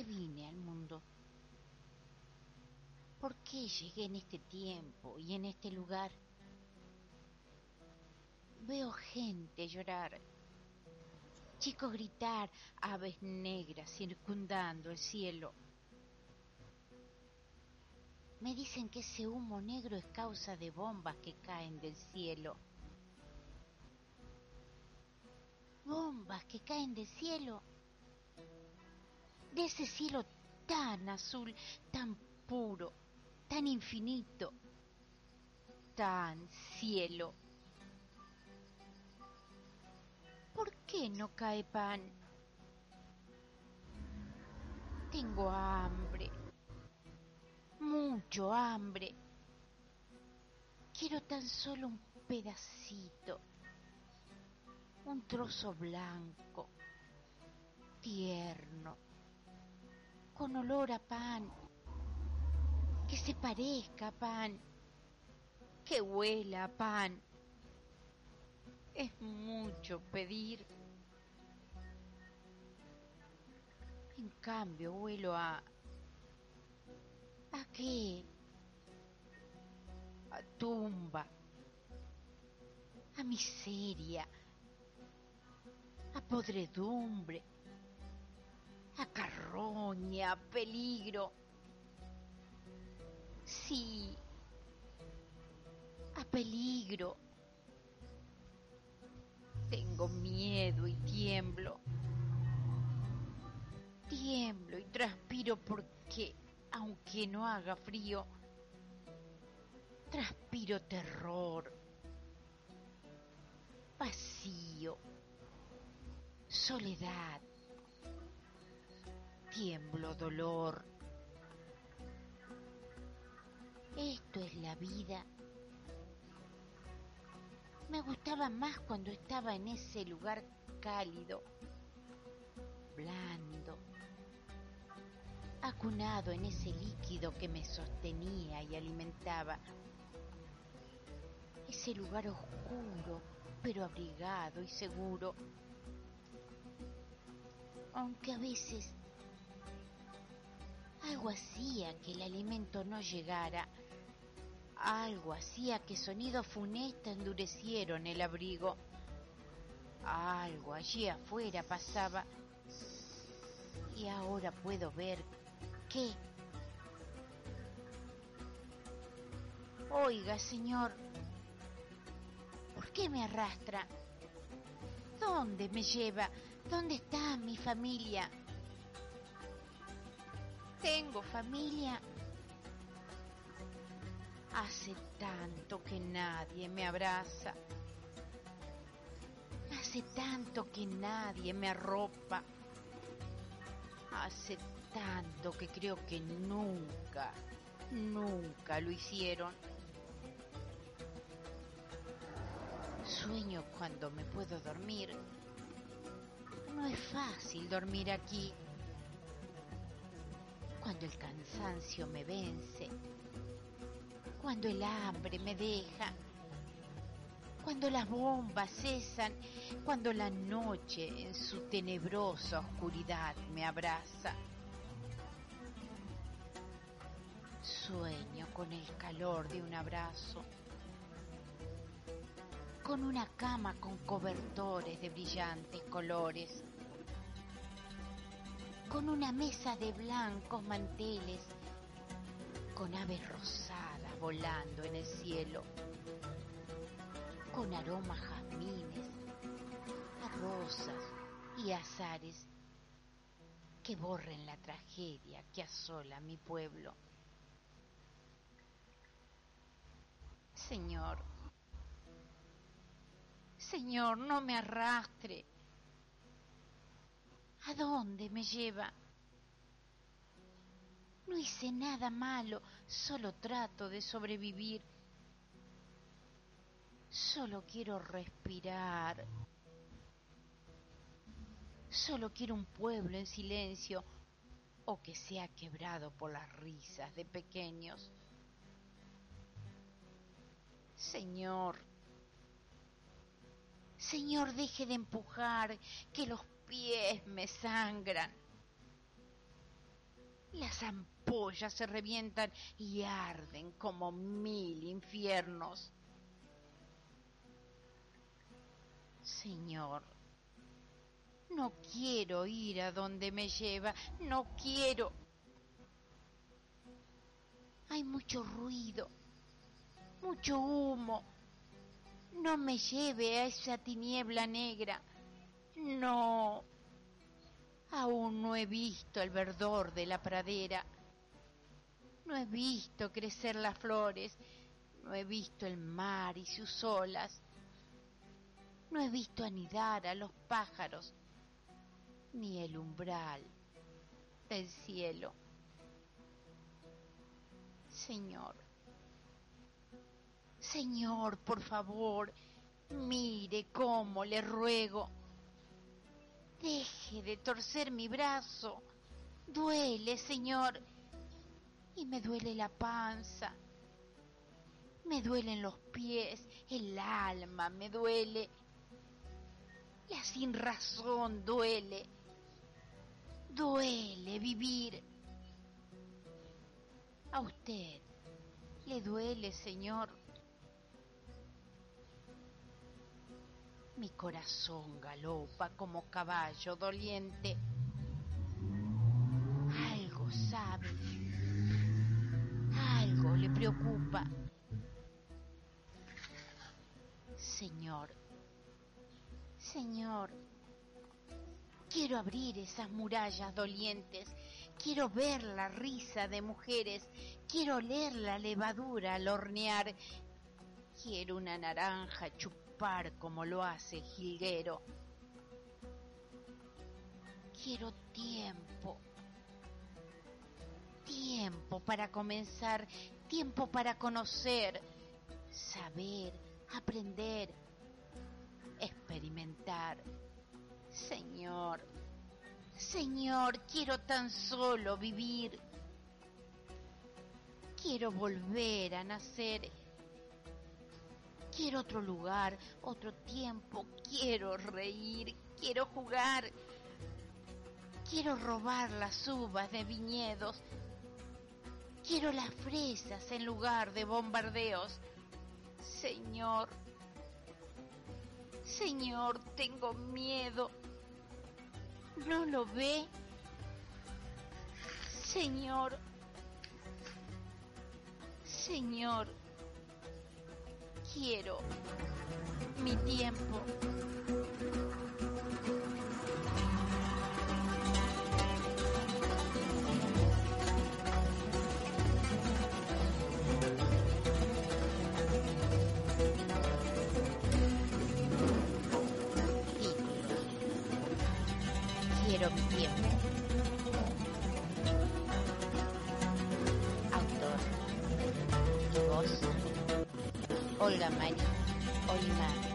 qué vine al mundo? ¿Por qué llegué en este tiempo y en este lugar? Veo gente llorar, chicos gritar, aves negras circundando el cielo. Me dicen que ese humo negro es causa de bombas que caen del cielo. Bombas que caen del cielo. De ese cielo tan azul, tan puro, tan infinito, tan cielo. ¿Por qué no cae pan? Tengo hambre mucho hambre. Quiero tan solo un pedacito, un trozo blanco, tierno, con olor a pan, que se parezca a pan, que huela a pan. Es mucho pedir. En cambio, huelo a ¿A qué? A tumba, a miseria, a podredumbre, a carroña, peligro. Sí, a peligro. Tengo miedo y tiemblo. Tiemblo y transpiro porque aunque no haga frío, transpiro terror, vacío, soledad, tiemblo dolor. Esto es la vida. Me gustaba más cuando estaba en ese lugar cálido, blando, acunado en ese líquido que me sostenía y alimentaba. Ese lugar oscuro, pero abrigado y seguro. Aunque a veces algo hacía que el alimento no llegara, algo hacía que sonidos funestos endurecieron el abrigo. Algo allí afuera pasaba y ahora puedo ver qué? Oiga, señor, ¿por qué me arrastra? ¿Dónde me lleva? ¿Dónde está mi familia? ¿Tengo familia? Hace tanto que nadie me abraza. Hace tanto que nadie me arropa. Hace tanto que creo que nunca, nunca lo hicieron. Sueño cuando me puedo dormir. No es fácil dormir aquí. Cuando el cansancio me vence. Cuando el hambre me deja. Cuando las bombas cesan. Cuando la noche en su tenebrosa oscuridad me abraza. Sueño con el calor de un abrazo, con una cama con cobertores de brillantes colores, con una mesa de blancos manteles, con aves rosadas volando en el cielo, con aromas jazmines, a rosas y azares que borren la tragedia que asola mi pueblo. Señor, Señor, no me arrastre. ¿A dónde me lleva? No hice nada malo, solo trato de sobrevivir. Solo quiero respirar. Solo quiero un pueblo en silencio o que sea quebrado por las risas de pequeños. Señor, Señor, deje de empujar, que los pies me sangran. Las ampollas se revientan y arden como mil infiernos. Señor, no quiero ir a donde me lleva, no quiero. Hay mucho ruido, mucho humo. No me lleve a esa tiniebla negra. No. Aún no he visto el verdor de la pradera. No he visto crecer las flores. No he visto el mar y sus olas. No he visto anidar a los pájaros, ni el umbral del cielo. Señor, Señor, por favor, mire cómo le ruego. Deje de torcer mi brazo. Duele, Señor. Y me duele la panza. Me duelen los pies, el alma me duele. La sin razón duele. Duele vivir. A usted le duele, Señor. Mi corazón galopa como caballo doliente. Algo sabe. Algo le preocupa. Señor, Señor, quiero abrir esas murallas dolientes. Quiero ver la risa de mujeres. Quiero oler la levadura al hornear. Quiero una naranja chupada como lo hace Gilguero. Quiero tiempo. Tiempo para comenzar, tiempo para conocer, saber, aprender, experimentar. Señor, Señor, quiero tan solo vivir. Quiero volver a nacer Quiero otro lugar, otro tiempo. Quiero reír, quiero jugar. Quiero robar las uvas de viñedos. Quiero las fresas en lugar de bombardeos. Señor, Señor, tengo miedo. ¿No lo ve? Señor, Señor, quiero mi tiempo. Quiero mi tiempo. Autor. Voz. Olga María Olimar.